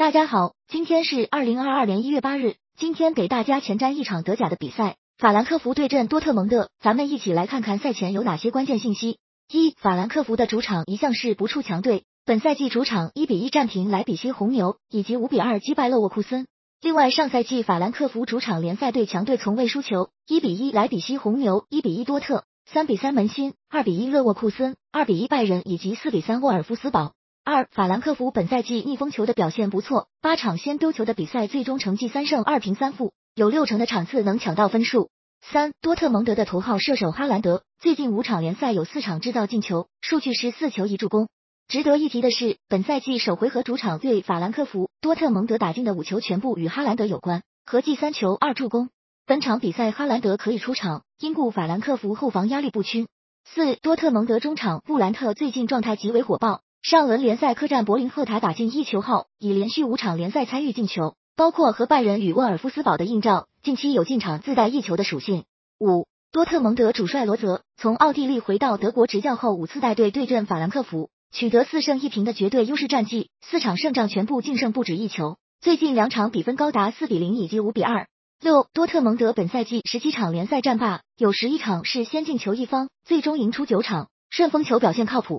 大家好，今天是二零二二年一月八日，今天给大家前瞻一场德甲的比赛，法兰克福对阵多特蒙德，咱们一起来看看赛前有哪些关键信息。一、法兰克福的主场一向是不怵强队，本赛季主场一比一战平莱比锡红牛，以及五比二击败勒沃库森。另外，上赛季法兰克福主场联赛对强队从未输球，一比一莱比锡红牛，一比一多特，三比三门兴，二比一勒沃库森，二比一拜仁以及四比三沃尔夫斯堡。二法兰克福本赛季逆风球的表现不错，八场先丢球的比赛最终成绩三胜二平三负，有六成的场次能抢到分数。三多特蒙德的头号射手哈兰德最近五场联赛有四场制造进球，数据是四球一助攻。值得一提的是，本赛季首回合主场对法兰克福，多特蒙德打进的五球全部与哈兰德有关，合计三球二助攻。本场比赛哈兰德可以出场，因故法兰克福后防压力不均。四多特蒙德中场布兰特最近状态极为火爆。上轮联赛客战柏林赫塔打进一球后，已连续五场联赛参与进球，包括和拜仁与沃尔夫斯堡的硬仗，近期有进场自带一球的属性。五多特蒙德主帅罗泽从奥地利回到德国执教后，五次带队对阵法兰克福，取得四胜一平的绝对优势战绩，四场胜仗全部净胜不止一球，最近两场比分高达四比零以及五比二。六多特蒙德本赛季十七场联赛战罢，有十一场是先进球一方，最终赢出九场，顺风球表现靠谱。